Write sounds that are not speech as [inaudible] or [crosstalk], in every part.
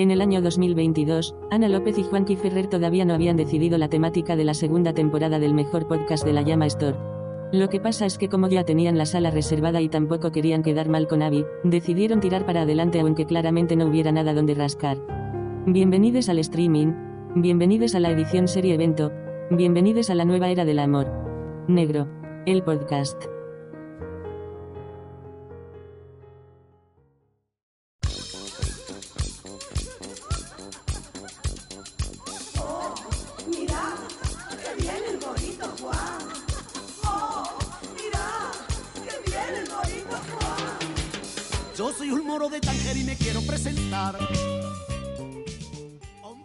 En el año 2022, Ana López y Juanqui Ferrer todavía no habían decidido la temática de la segunda temporada del mejor podcast de la Llama Store. Lo que pasa es que como ya tenían la sala reservada y tampoco querían quedar mal con Abby, decidieron tirar para adelante aunque claramente no hubiera nada donde rascar. Bienvenidos al streaming, bienvenidos a la edición serie evento, bienvenidos a la nueva era del amor. Negro, el podcast. De Tánger y me quiero presentar.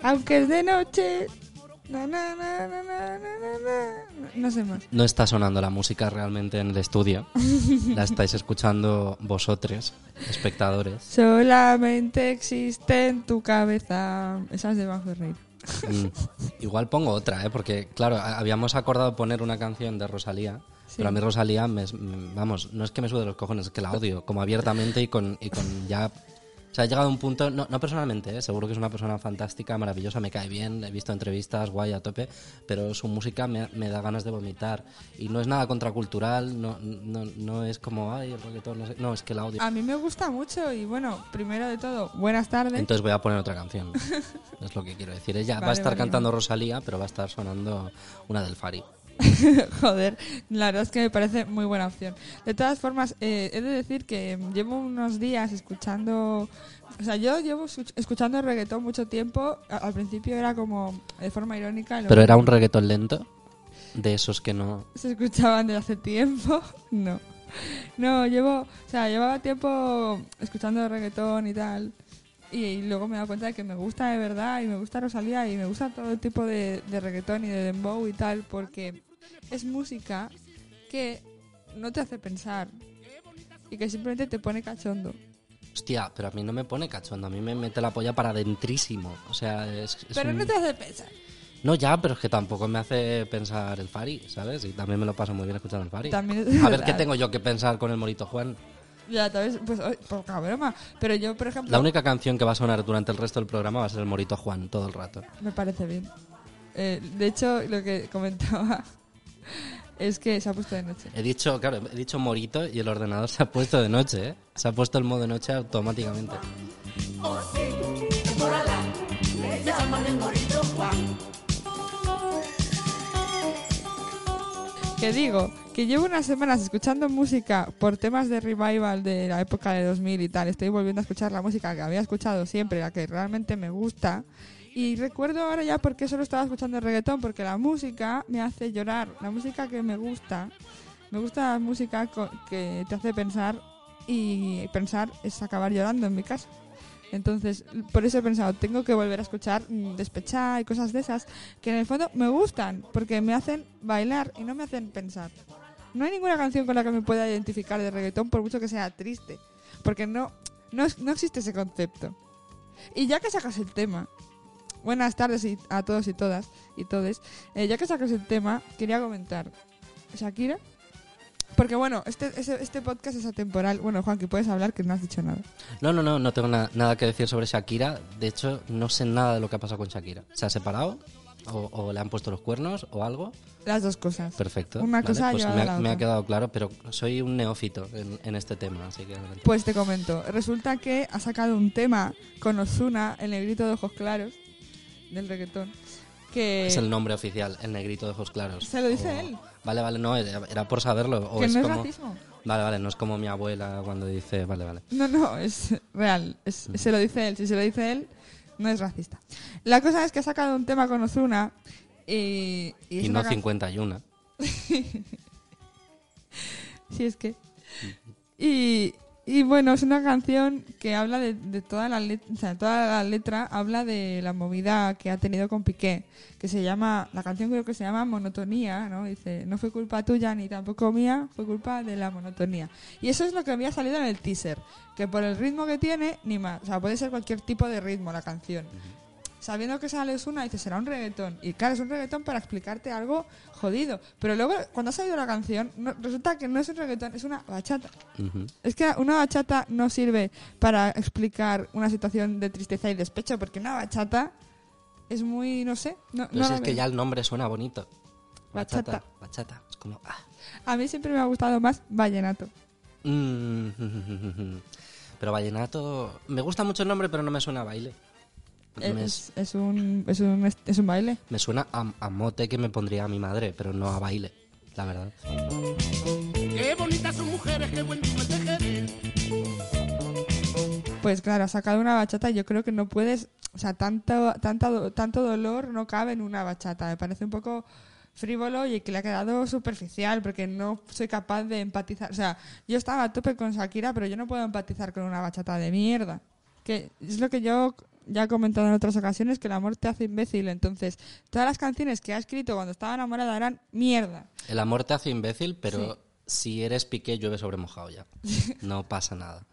Aunque es de noche. Na, na, na, na, na, na, na, na. No sé más. No está sonando la música realmente en el estudio. La estáis escuchando vosotros, espectadores. Solamente existe en tu cabeza. Esa es de Van Ferreira. Mm. Igual pongo otra, ¿eh? porque claro, habíamos acordado poner una canción de Rosalía, pero a mí Rosalía, me, vamos, no es que me sude los cojones, es que la odio, como abiertamente y con, y con ya... O sea, ha llegado a un punto, no, no personalmente, ¿eh? seguro que es una persona fantástica, maravillosa, me cae bien, he visto entrevistas, guay, a tope, pero su música me, me da ganas de vomitar. Y no es nada contracultural, no, no, no es como, ay, el reggaetón, no sé, no, es que la odio. A mí me gusta mucho y bueno, primero de todo, buenas tardes. Entonces voy a poner otra canción. es lo que quiero decir. Ella [laughs] va a Vale, estar vale, cantando Rosalía, pero va a estar sonando una del Fari. [laughs] Joder, la verdad es que me parece muy buena opción. De todas formas, eh, he de decir que llevo unos días escuchando. O sea, yo llevo escuch- escuchando reggaetón mucho tiempo. Al principio era como de forma irónica. Pero era un reggaetón lento. De esos que no. se escuchaban desde hace tiempo. [laughs] No. No, llevo, o sea, llevaba tiempo escuchando reggaetón y tal. Y, luego me he dado cuenta de que me gusta de verdad y me gusta Rosalía y me gusta todo el tipo de, de reggaetón y de dembow y tal porque es música que no te hace pensar y que simplemente te pone cachondo. Hostia, pero a mí no me pone cachondo. A mí me mete la polla para dentrísimo. O sea, es. es Pero un- no te hace pensar. No, ya, pero es que tampoco me hace pensar el Fari, ¿sabes? Y también me lo paso muy bien escuchando el Fari. También es a ver [laughs] qué tengo yo que pensar con el Morito Juan. Ya, tal vez, pues, poca broma. Pero yo, por ejemplo, La única canción que va a sonar durante el resto del programa va a ser el Morito Juan todo el rato. Me parece bien. Eh, de hecho, lo que comentaba [laughs] es que se ha puesto de noche. He dicho, claro, he dicho Morito y el ordenador se ha puesto de noche, ¿eh? Se ha puesto el modo de noche automáticamente. Que digo, que llevo unas semanas escuchando música por temas de revival de la época de 2000 y tal. Estoy volviendo a escuchar la música que había escuchado siempre, la que realmente me gusta. Y recuerdo ahora ya por qué solo estaba escuchando reggaetón, porque la música me hace llorar. La música que me gusta, me gusta la música que te hace pensar y pensar es acabar llorando en mi caso. Entonces, por eso he pensado, tengo que volver a escuchar mm, Despechá y cosas de esas que en el fondo me gustan, porque me hacen bailar y no me hacen pensar. No hay ninguna canción con la que me pueda identificar de reggaetón, por mucho que sea triste, porque no, no, no existe ese concepto. Y ya que sacas el tema, buenas tardes a todos y todas y todes, eh, ya que sacas el tema, quería comentar, Shakira, porque bueno, este, este, podcast es atemporal. Bueno, Juan, que puedes hablar que no has dicho nada. No, no, no, no tengo na- nada que decir sobre Shakira. De hecho, no sé nada de lo que ha pasado con Shakira. ¿Se ha separado? ¿O, o le han puesto los cuernos? ¿O algo? Las dos cosas. Perfecto. Una vale, cosa pues me, ha, me ha quedado claro, pero soy un neófito en, en este tema, así que adelante. Pues te comento, resulta que ha sacado un tema con Ozuna, el negrito de ojos claros, del reggaetón, que, Es el nombre oficial, el negrito de ojos claros. Se lo dice O- él. Vale, vale, no, era, por saberlo. O que es no es racismo. Vale, vale, no es como mi abuela cuando dice, vale, vale. No, no, es real, es- se lo dice él, si se lo dice él, no es racista. La cosa es que ha sacado un tema con Ozuna y... Y, Y una no can- 51. Si es que... Y, Y bueno, es una canción que habla de, de toda la letra, o sea, toda la letra habla de la movida que ha tenido con Piqué, que se llama, la canción creo que se llama Monotonía, ¿no? Dice, no fue culpa tuya ni tampoco mía, fue culpa de la monotonía. Y eso es lo que había salido en el teaser, que por el ritmo que tiene, ni más, o sea, puede ser cualquier tipo de ritmo la canción. Sabiendo que sale una dice, será un reggaetón. Y claro, es un reggaetón para explicarte algo jodido. Pero luego, cuando ha salido la canción, no- resulta que no es un reggaetón, es una bachata. Es que una bachata no sirve para explicar una situación de tristeza y despecho, porque una bachata es muy, no sé, no, Pero no si es que ya el nombre suena bonito. Bachata. Bachata. Bachata. Es como... ah. A mí siempre me ha gustado más vallenato. Mm, [laughs] Pero vallenato... Me gusta mucho el nombre, pero no me suena a baile. Me, Es, es un, es, un, es un baile. me suena a, a mote que me pondría a mi madre, pero no a baile, la verdad. Qué bonitas son mujeres, qué buen tipo de Jerez. Pues claro, ha sacado una bachata y yo creo que no puedes, o sea, tanto, tanta do- tanto dolor no cabe en una bachata. Me parece un poco frívolo y que le ha quedado superficial porque no soy capaz de empatizar. O sea, yo estaba a tope con Shakira, pero yo no puedo empatizar con una bachata de mierda. Que es lo que yo ya he comentado en otras ocasiones, que el amor te hace imbécil. Entonces, todas las canciones que ha escrito cuando estaba enamorada eran mierda. El amor te hace imbécil, pero si eres piqué llueve sobre mojado ya. [laughs] No pasa nada.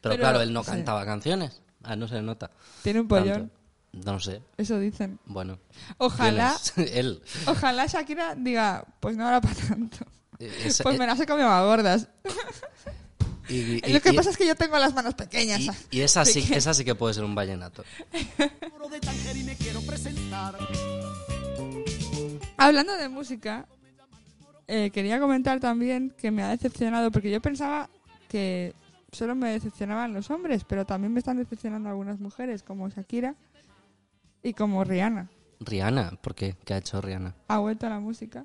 Pero, Pero, claro, él no sí. cantaba canciones. Ah, no se le nota. Tiene un pollón. Tanto. No sé. Eso dicen. Bueno. Ojalá, [laughs] él. ojalá Shakira diga, pues no era para tanto. Es- Pues me las he comido a gordas. [laughs] y, y- Lo que y- pasa es que yo tengo las manos pequeñas. y- esa sí, que- esa sí que puede ser un vallenato. Hablando de música, eh, quería comentar también que me ha decepcionado, porque yo pensaba que solo me decepcionaban los hombres, pero también me están decepcionando algunas mujeres, como Shakira y como Rihanna. Rihanna, ¿por qué? ¿Qué ha hecho Rihanna? Ha vuelto a la música.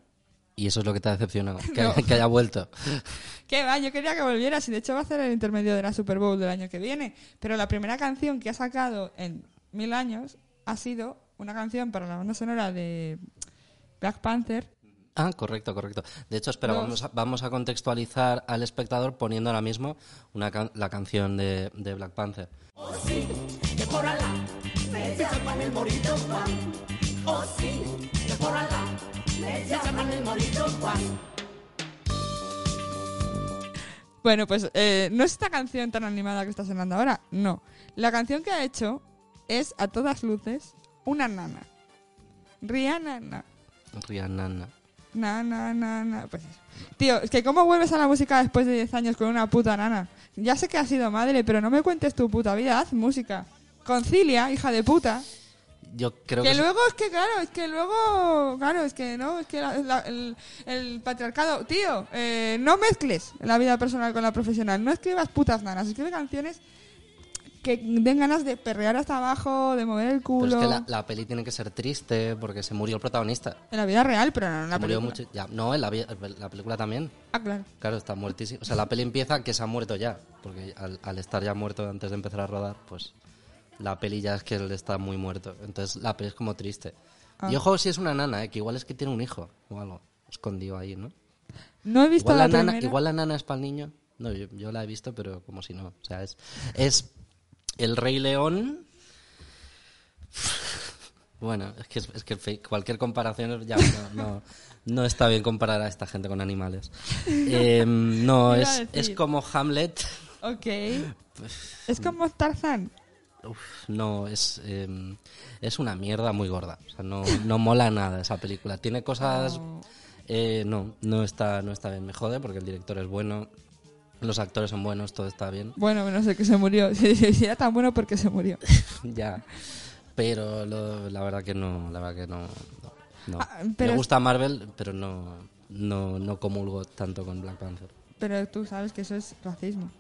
Y eso es lo que te ha decepcionado, que, [laughs] No. que haya vuelto. [laughs] ¿Qué va? Yo quería que volvieras y de hecho va a hacer el intermedio de la Super Bowl del año que viene. Pero la primera canción que ha sacado en mil años ha sido una canción para la banda sonora de Black Panther. Ah, correcto, correcto. De hecho, espera, vamos a, vamos a contextualizar al espectador poniendo ahora mismo una can- la canción de, de Black Panther. Que por Alá me llaman el morito Juan. Oh sí, que por Alá llaman el morito Juan. Bueno, pues eh, no es esta canción tan animada que está sonando ahora, no. La canción que ha hecho es, a todas luces, una nana. Rihanna, na. Rihanna. Na, na, na, na. Pues eso. Tío, es que ¿cómo vuelves a la música después de 10 años con una puta nana? Ya sé que has sido madre, pero no me cuentes tu puta vida, haz música. Concilia, hija de puta. Yo creo Que que... luego es que, claro, es que luego, claro, es que no, es que la- la- el, el patriarcado, tío, eh, no mezcles la vida personal con la profesional, no escribas putas nanas, escribe canciones que den ganas de perrear hasta abajo, de mover el Pero culo. es que la, la peli tiene que ser triste porque se murió el protagonista. En la vida real, pero no en la Se murió película. mucho... ya, no, en la, película también. Ah, claro. Claro, está muertísimo. O sea, la peli empieza que se ha muerto ya. Porque al, al estar ya muerto antes de empezar a rodar, pues la peli ya es que él está muy muerto. Entonces la peli es como triste. Ah. Y ojo si es una nana, ¿eh? que igual es que tiene un hijo o algo escondido ahí, ¿no? No he visto Igual la, la, nana, igual la nana es para el niño. No, yo, yo la he visto, pero como si no. O sea, es, es el Rey León. [laughs] Bueno, es que, es que fe- cualquier comparación ya no, no, no está bien comparar a esta gente con animales. [laughs] Eh, no, es, es como Hamlet. Ok. [laughs] Es como Tarzán. Uf, no, es, eh, es una mierda muy gorda. O sea, no, no mola nada esa película. Tiene cosas... eh, no, no está, no está bien. Me jode porque el director es bueno, los actores son buenos, todo está bien. Bueno, no sé que se murió. [laughs] Si era tan bueno porque se murió. [laughs] ya. Pero lo- la verdad que no, la verdad que no. no, no. Ah, pero Me gusta Marvel, pero no, no, no comulgo tanto con Black Panther. Pero tú sabes que eso es racismo.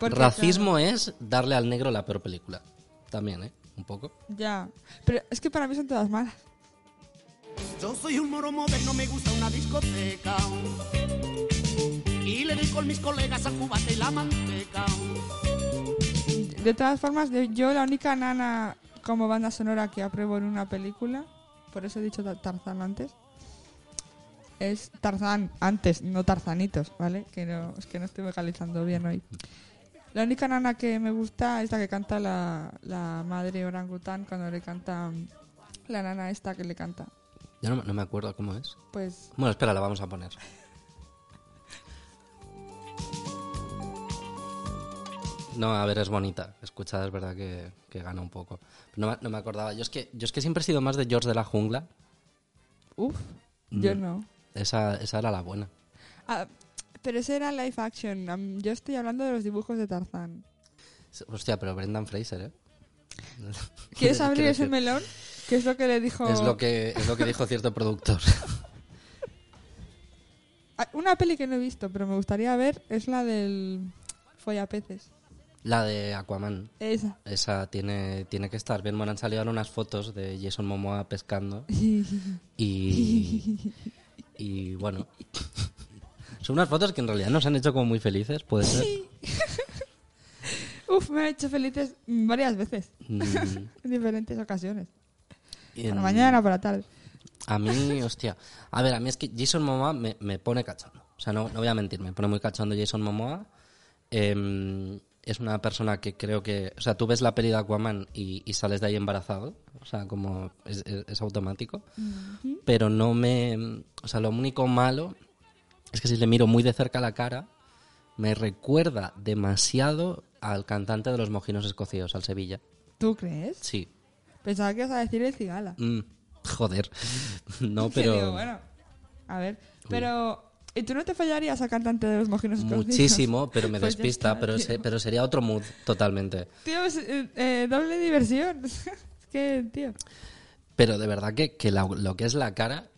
Porque, Racismo es darle al negro la peor película. También, ¿eh? Un poco. ya. Pero es que para mí son todas malas. Yo soy un moro moderno, me gusta una discoteca. Y le doy con mis colegas al cubate y la manteca. De todas formas, yo la única nana como banda sonora que apruebo en una película, por eso he dicho Ta- Tarzán antes, es Tarzán antes, no Tarzanitos, ¿vale? Que no, es que no estoy vocalizando bien hoy. La única nana que me gusta es la que canta la, la madre orangután cuando le canta la nana esta que le canta. Yo no, no me acuerdo cómo es. Pues Bueno, espera, la vamos a poner. No, a ver, es bonita. Escuchada es verdad que, que gana un poco. No, me- no me acordaba. Yo es, que, yo es que siempre he sido más de George de la Jungla. Uf, yo Mm. no. Esa, esa era la buena. Ah, pero ese era live action. Yo estoy hablando de los dibujos de Tarzán. Hostia, pero Brendan Fraser, ¿eh? [laughs] [laughs] ¿Quieres abrir ese decir, melón? ¿Qué es lo que le dijo? Es lo que, es lo que dijo cierto productor. [laughs] Ah, Una peli que no he visto, pero me gustaría ver, es la del Follapeces. La de Aquaman. Esa. Esa tiene, tiene que estar bien. Bueno, han salido ahora unas fotos de Jason Momoa pescando. Y, y bueno, son unas fotos que en realidad nos han hecho como muy felices, puede ser. [laughs] Uf, me ha hecho felices varias veces, Mm, [laughs] en diferentes ocasiones. en- la mañana, por la tarde. A mí, [laughs] hostia. A ver, a mí es que Jason Momoa me, me pone cachondo. O sea, no, no voy a mentir, me pone muy cachondo Jason Momoa. Em, es una persona que creo que... O sea, tú ves la peli de Aquaman y, y sales de ahí embarazado. O sea, como es, es- es automático. Pero no me... O sea, lo único malo es que si le miro muy de cerca la cara, me recuerda demasiado al cantante de los mojinos escocidos, al Sevilla. ¿Tú crees? Sí. Pensaba que ibas a decir el cigala. Mm, joder. [laughs] No, [laughs] pero... digo, bueno, a ver. Pero, ¿y tú no te fallarías a cantante de los mojinos escondidos? Muchísimo, [laughs] pero me Pues despista, está, pero, se- pero sería otro mood totalmente. Tío, es, eh, eh, doble diversión. es que, tío. Pero de verdad que, que la- lo que es la cara,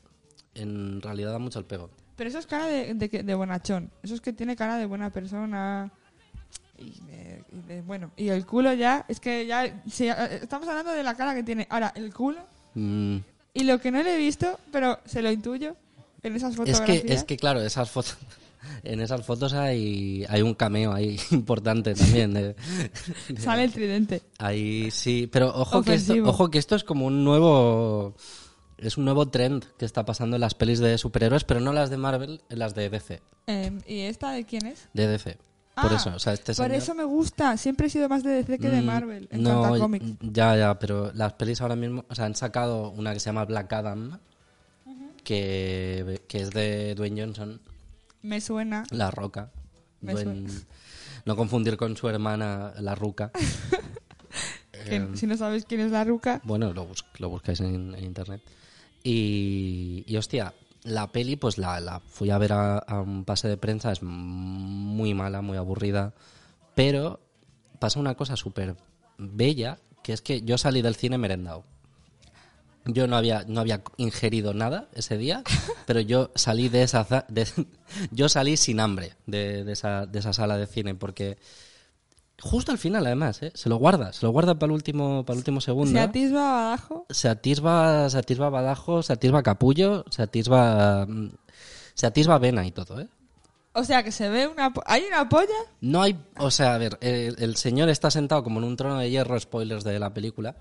en realidad da mucho el pego. Pero eso es cara de, de, de bonachón. Eso es que tiene cara de buena persona. Y de, y de- bueno, y el culo ya, es que ya, si, eh, estamos hablando de la cara que tiene. Ahora, el culo Mm, y lo que no le he visto, pero se lo intuyo en esas es, fotografías. que, es que, claro, esas fotos... [laughs] En esas fotos hay, hay un cameo ahí [laughs] importante también. de- Sale el tridente. Ahí sí, pero ojo que, esto, ojo que esto es como un nuevo... Es un nuevo trend que está pasando en las pelis de superhéroes, pero no las de Marvel, las de DC. Em, ¿Y esta de quién es? De DC. Por Ah, eso, o sea, este Por señor- eso me gusta. Siempre he sido más de DC que de Mm, Marvel. En no, cuanto a cómics. ya, ya, pero las pelis ahora mismo, o sea, han sacado una que se llama Black Adam, que, que es de Dwayne Johnson, Me suena. La Roca. Me Dwayne- no confundir con su hermana, La Ruca. [laughs] Em, si no sabes quién es la ruca. Bueno, lo, bus- lo buscáis en, en internet. Y, y, hostia, la peli, pues la, la fui a ver a, a un pase de prensa, es muy mala, muy aburrida. Pero pasa una cosa súper bella, que es que yo salí del cine merendado. Yo no había, no había ingerido nada ese día, [laughs] pero yo salí de esa de- [laughs] yo salí sin hambre de, de esa, de esa sala de cine, porque justo al final además, ¿eh? se lo guarda, se lo guarda para el último, para el último segundo Se atisba abajo. se atisba, se atisba Badajo, se atisba Capullo, se atisba, mm, se atisba Vena y todo, ¿eh? O sea que se ve una... ¿Hay una polla? No hay, o sea, a ver, el, el señor está sentado como en un trono de hierro, spoilers de la película.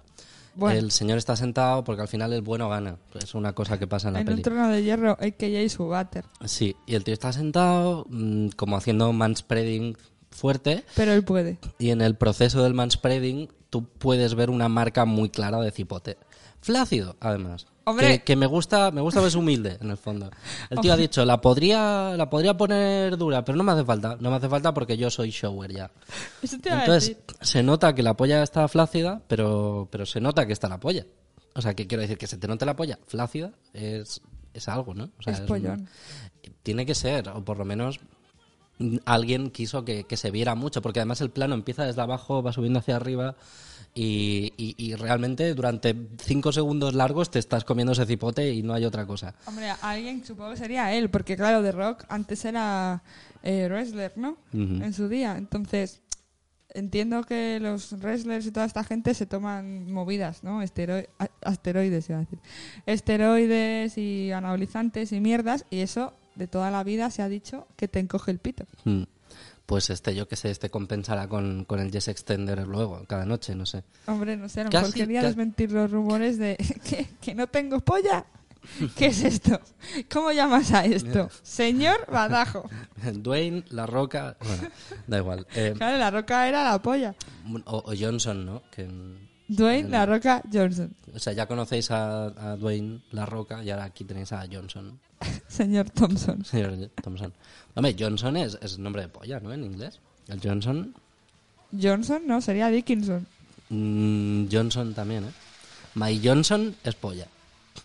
Bueno. El señor está sentado porque al final el bueno gana. Es una cosa que pasa en la En un trono de hierro, a.k.a. su váter. Sí, y el tío está sentado mm, como haciendo manspreading fuerte Pero él puede. y en el proceso del manspreading tú puedes ver una marca muy clara de cipote. Flácido, además. Que, que me gusta, me gusta ver humilde, en el fondo. El tío ha dicho, la podría, la podría poner dura, pero no me hace falta. No me hace falta porque yo soy shower ya. Eso te iba a Entonces, decir. se nota que la polla está flácida, pero, pero se nota que está la polla. O sea, que quiero decir que se te note la polla flácida es, es algo, ¿no? O sea, Es pollón. tiene que ser, o por lo menos alguien quiso que, que se viera mucho, porque además el plano empieza desde abajo, va subiendo hacia arriba y, y- y realmente durante cinco segundos largos te estás comiendo ese cipote y no hay otra cosa. Hombre, alguien supongo que sería él, porque claro, The Rock antes era eh, wrestler, ¿no? En su día. Entonces, entiendo que los wrestlers y toda esta gente se toman movidas, ¿no? A- asteroides, iba a decir. Esteroides y anabolizantes y mierdas, y eso de toda la vida se ha dicho que te encoge el pito. Mm. Pues este, yo que sé, este compensará con, con el Yes Extender luego, cada noche, no sé. Hombre, no sé, a lo mejor quería desmentir los rumores de [laughs] que, que no tengo polla. [laughs] ¿Qué es esto? ¿Cómo llamas a esto? [laughs] Señor Badajo. Dwayne, La Roca, bueno, da igual. Eh, Claro, la roca era la polla. o, o Johnson, ¿no? Que, Dwayne, la roca, Johnson. o sea, ya conocéis a, a Dwayne, La Roca, y ahora aquí tenéis a Johnson, Señor Thompson. señor Thompson. Hombre, Johnson es, es nombre de polla, ¿no? En inglés. El Johnson. Johnson, no, sería Dickinson. Mm, Johnson también, ¿eh? My Johnson es polla.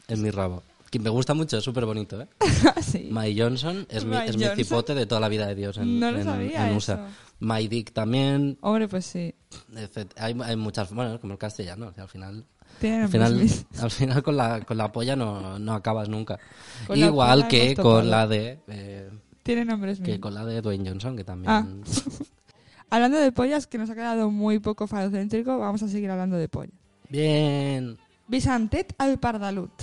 Es mi rabo. Que me gusta mucho, es súper bonito, ¿eh? [laughs] Sí. My Johnson es, mi, My es mi cipote de toda la vida de Dios en, No lo en- sabía en USA. eso. My Dick también. Hombre, pues sí. Hay, hay muchas, bueno, como el castellano, que al final, al final, [laughs] al final con la, con la polla no, no acabas nunca. Con Igual que con la de, eh, Tiene nombres que con la de Dwayne Johnson, que también. Ah. [laughs] Hablando de pollas, que nos ha quedado muy poco falocéntrico, vamos a seguir hablando de pollas. Bien. Vicentet al Pardalut.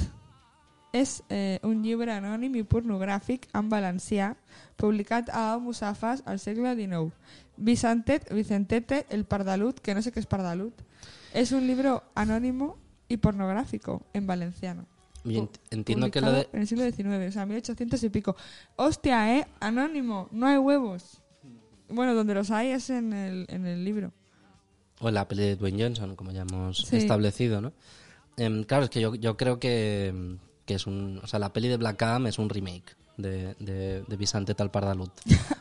És eh, un llibre anònim i pornogràfic en valencià publicat a Musafas al segle XIX. Vicentet, Vicentete, el Pardalut, que no sé qué es Pardalut, es un libro anónimo y pornográfico en valenciano. Entiendo que lo de, En el siglo XIX, o sea, 1800 y pico. Hostia, ¿eh? Anónimo, no hay huevos. Bueno, donde los hay es en el, en el libro. O en la peli de Dwayne Johnson, como ya hemos Sí. establecido, ¿no? Em, claro, es que yo, yo creo que, que es un... O sea, la peli de Black Adam es un remake de, de, de Vicente Tal Pardalut.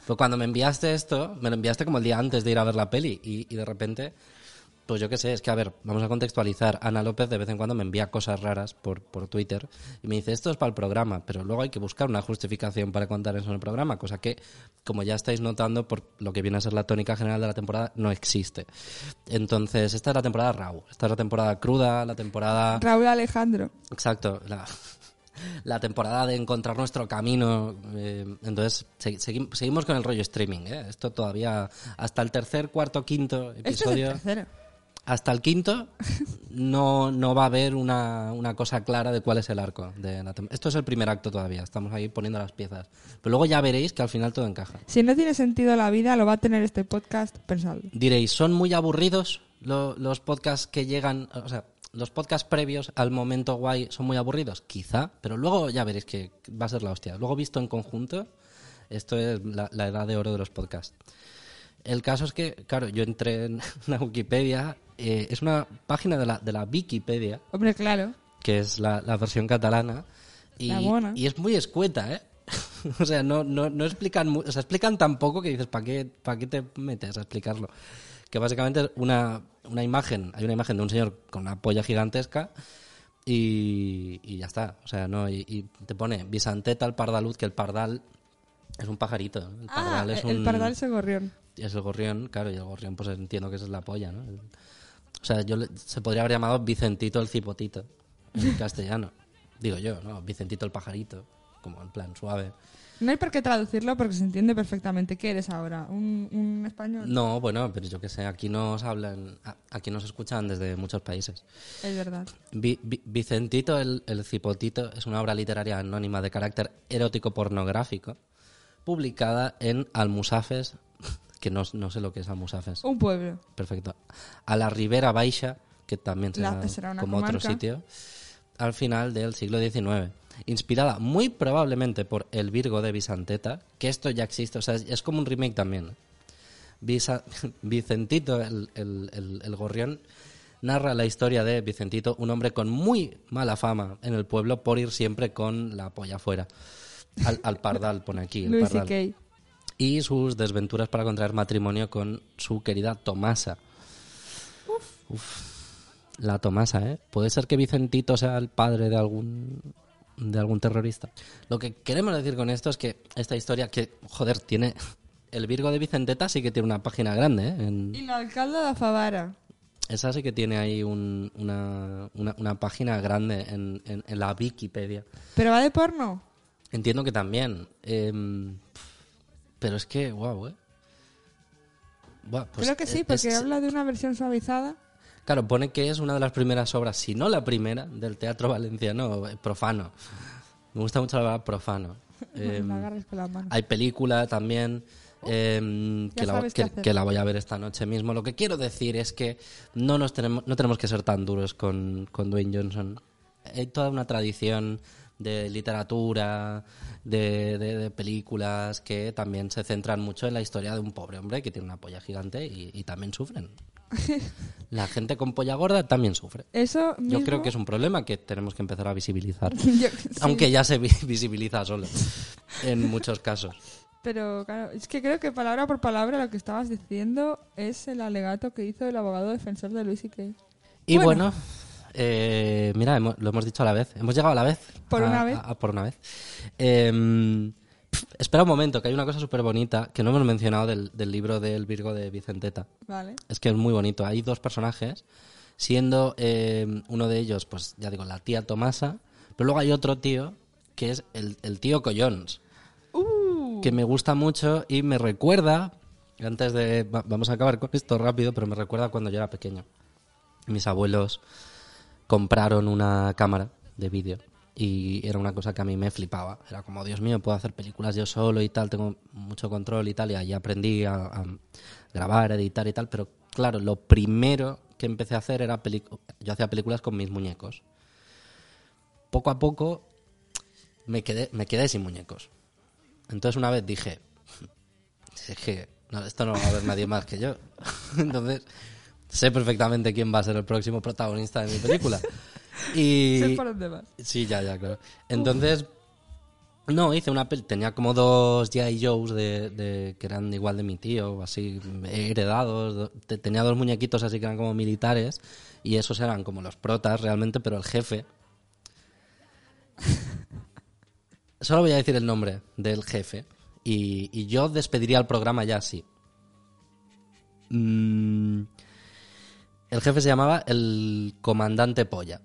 Pues [laughs] cuando me enviaste esto, me lo enviaste como el día antes de ir a ver la peli y, y de repente... Pues yo qué sé, es que a ver, vamos a contextualizar. Ana López de vez en cuando me envía cosas raras por, por Twitter y me dice, esto es para el programa, pero luego hay que buscar una justificación para contar eso en el programa, cosa que, como ya estáis notando, por lo que viene a ser la tónica general de la temporada, no existe. Entonces, esta es la temporada RAW, esta es la temporada cruda, la temporada... Raúl Alejandro. Exacto, la, la temporada de encontrar nuestro camino. eh, entonces, segui- seguimos con el rollo streaming. ¿eh? Esto todavía, hasta el tercer, cuarto, quinto Este es episodio, el tercero. Hasta el quinto, no, no va a haber una, una cosa clara de cuál es el arco. De la Esto es el primer acto todavía, estamos ahí poniendo las piezas. Pero luego ya veréis que al final todo encaja. Si no tiene sentido la vida, lo va a tener este podcast, pensadlo. Diréis, ¿son muy aburridos lo- los podcasts que llegan, o sea, los podcasts previos al momento guay son muy aburridos? Quizá, pero luego ya veréis que va a ser la hostia. Luego visto en conjunto, esto es la, la edad de oro de los podcasts. El caso es que, claro, yo entré en [laughs] la Wikipedia, eh, es una página de la, de la Wikipedia, Hombre, claro. que es la, la versión catalana, y, La buena. y es muy escueta, ¿eh? [laughs] o sea, no, no, no explican, o sea, explican tan poco que dices, ¿para qué, ¿para qué te metes a explicarlo? Que básicamente es una, una imagen, hay una imagen de un señor con una polla gigantesca y, y ya está. O sea, no, y, y te pone Bisanteta al pardaluz, que el pardal es un pajarito. El Ah, pardal es el un, pardal es el gorrión. es el gorrión, claro, y el gorrión pues entiendo que esa es la polla, ¿no? El- o sea, yo le- se podría haber llamado Vicentito el cipotito en [laughs] castellano. Digo yo, ¿no? Vicentito el pajarito, como en plan suave. No hay por qué traducirlo porque se entiende perfectamente. ¿Qué eres ahora? ¿Un, un español? No, bueno, pero yo qué sé, aquí nos hablan, aquí nos escuchan desde muchos países. Es verdad. Vi- Vi- Vicentito el, el cipotito es una obra literaria anónima de carácter erótico pornográfico publicada en Almusafes, que no, no sé lo que es Almusafes. Un pueblo. Perfecto. A la Ribera Baixa, que también será, La- será una como otro sitio, al final del siglo XIX. Inspirada muy probablemente por El Virgo de Vicenteta, que esto ya existe, o sea, es, es como un remake también. Visa- [laughs] Vicentito, el, el- el- el gorrión, narra la historia de Vicentito, un hombre con muy mala fama en el pueblo por ir siempre con la polla afuera. Al, al pardal, pone aquí. El Luis pardal. Y sus desventuras para contraer matrimonio con su querida Tomasa. Uf. La Tomasa, ¿eh? Puede ser que Vicentito sea el padre de algún de algún terrorista. Lo que queremos decir con esto es que esta historia que, joder, tiene el Virgo de Vicenteta sí que tiene una página grande, ¿eh? En- Y el alcalde de Favara. esa sí que tiene ahí un- una, una, una página grande en, en- en la Wikipedia. ¿Pero va de porno? Entiendo que también. em, pero es que, wow, ¿eh? Pues Creo que sí, porque es- habla de una versión suavizada. Claro, pone que es una de las primeras obras, si no la primera, del teatro valenciano eh, profano. Me gusta mucho la palabra profano. [laughs] La mano. hay película también em, que, la, que la voy a ver esta noche mismo. Lo que quiero decir es que no, nos tenemos, no tenemos que ser tan duros con, con Dwayne Johnson. Hay toda una tradición de literatura, de, de- de películas que también se centran mucho en la historia de un pobre hombre que tiene una polla gigante y, y también sufren. [laughs] La gente con polla gorda también sufre. Eso Yo creo que es un problema que tenemos que empezar a visibilizar. [laughs] Yo- sí, Aunque ya se vi- visibiliza solo en muchos casos. Pero claro, es que creo que palabra por palabra lo que estabas diciendo es el alegato que hizo el abogado defensor de Luis. Y Bueno. bueno, eh, mira, hemos- lo hemos dicho a la vez. Hemos llegado a la vez. Por A- una vez. a- a por una vez. Eh, pf, espera un momento, que hay una cosa súper bonita que no hemos mencionado del, del libro del Virgo de Vicenteta. Vale. Es que es muy bonito. Hay dos personajes, siendo eh, uno de ellos, pues ya digo, la tía Tomasa, pero luego hay otro tío que es el, el tío Collons, Uh, que me gusta mucho y me recuerda, antes de, va- vamos a acabar con esto rápido, pero me recuerda cuando yo era pequeño. Mis abuelos compraron una cámara de vídeo y era una cosa que a mí me flipaba. Era como, Dios mío, puedo hacer películas yo solo y tal, tengo mucho control y tal, y ahí aprendí a, a grabar, editar y tal, pero claro, lo primero que empecé a hacer era yo hacía películas con mis muñecos. Poco a poco me quedé, me quedé sin muñecos. Entonces una vez dije, "Si [laughs] es que no, esto no va a ver nadie más que yo. [laughs] Entonces sé perfectamente quién va a ser el próximo protagonista de mi película. [laughs] Y sé por dónde vas. sí, ya, ya, claro. Entonces no, hice una pel tenía como dos G.I. Joes de, de- que eran igual de mi tío, así heredados. do- te- tenía dos muñequitos así que eran como militares y esos eran como los protas realmente, pero el jefe [laughs] Solo voy a decir el nombre del jefe. Y, y yo despediría el programa ya así. Mm, el jefe se llamaba el comandante Polla.